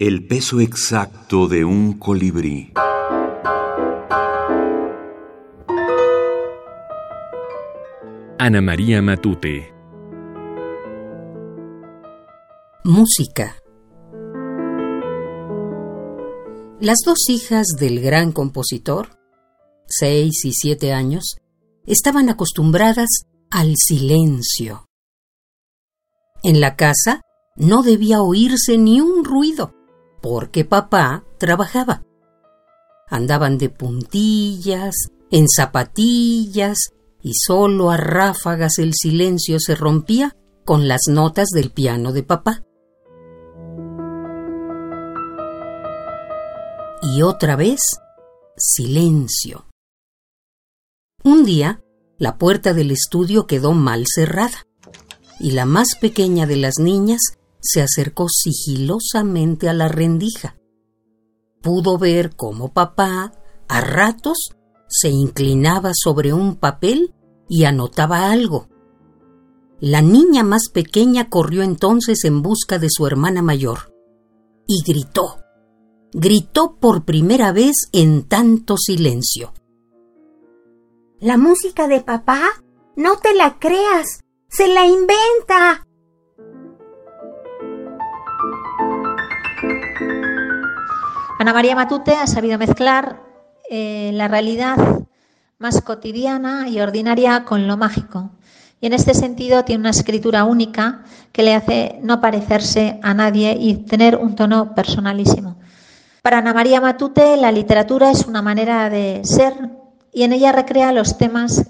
El peso exacto de un colibrí. Ana María Matute. Música. Las dos hijas del gran compositor, seis y siete años, estaban acostumbradas al silencio. En la casa no debía oírse ni un ruido, porque papá trabajaba. Andaban de puntillas, en zapatillas, y solo a ráfagas el silencio se rompía con las notas del piano de papá. Y otra vez, silencio. Un día, la puerta del estudio quedó mal cerrada, y la más pequeña de las niñas se acercó sigilosamente a la rendija. Pudo ver cómo papá, a ratos, se inclinaba sobre un papel y anotaba algo. La niña más pequeña corrió entonces en busca de su hermana mayor y gritó. Gritó por primera vez en tanto silencio. La música de papá, no te la creas, se la inventa. Ana María Matute ha sabido mezclar eh, la realidad más cotidiana y ordinaria con lo mágico. Y en este sentido tiene una escritura única que le hace no parecerse a nadie y tener un tono personalísimo. Para Ana María Matute, la literatura es una manera de ser y en ella recrea los temas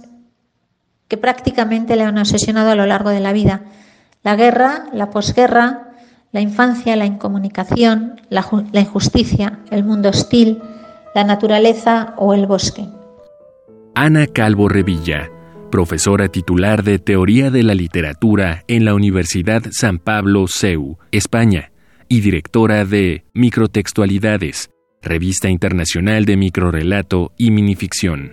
que prácticamente le han obsesionado a lo largo de la vida. La guerra, la posguerra, la infancia, la incomunicación, la, la injusticia, el mundo hostil, la naturaleza o el bosque. Ana Calvo Revilla, profesora titular de Teoría de la Literatura en la Universidad San Pablo CEU, España, y directora de Microtextualidades, revista internacional de microrelato y minificción.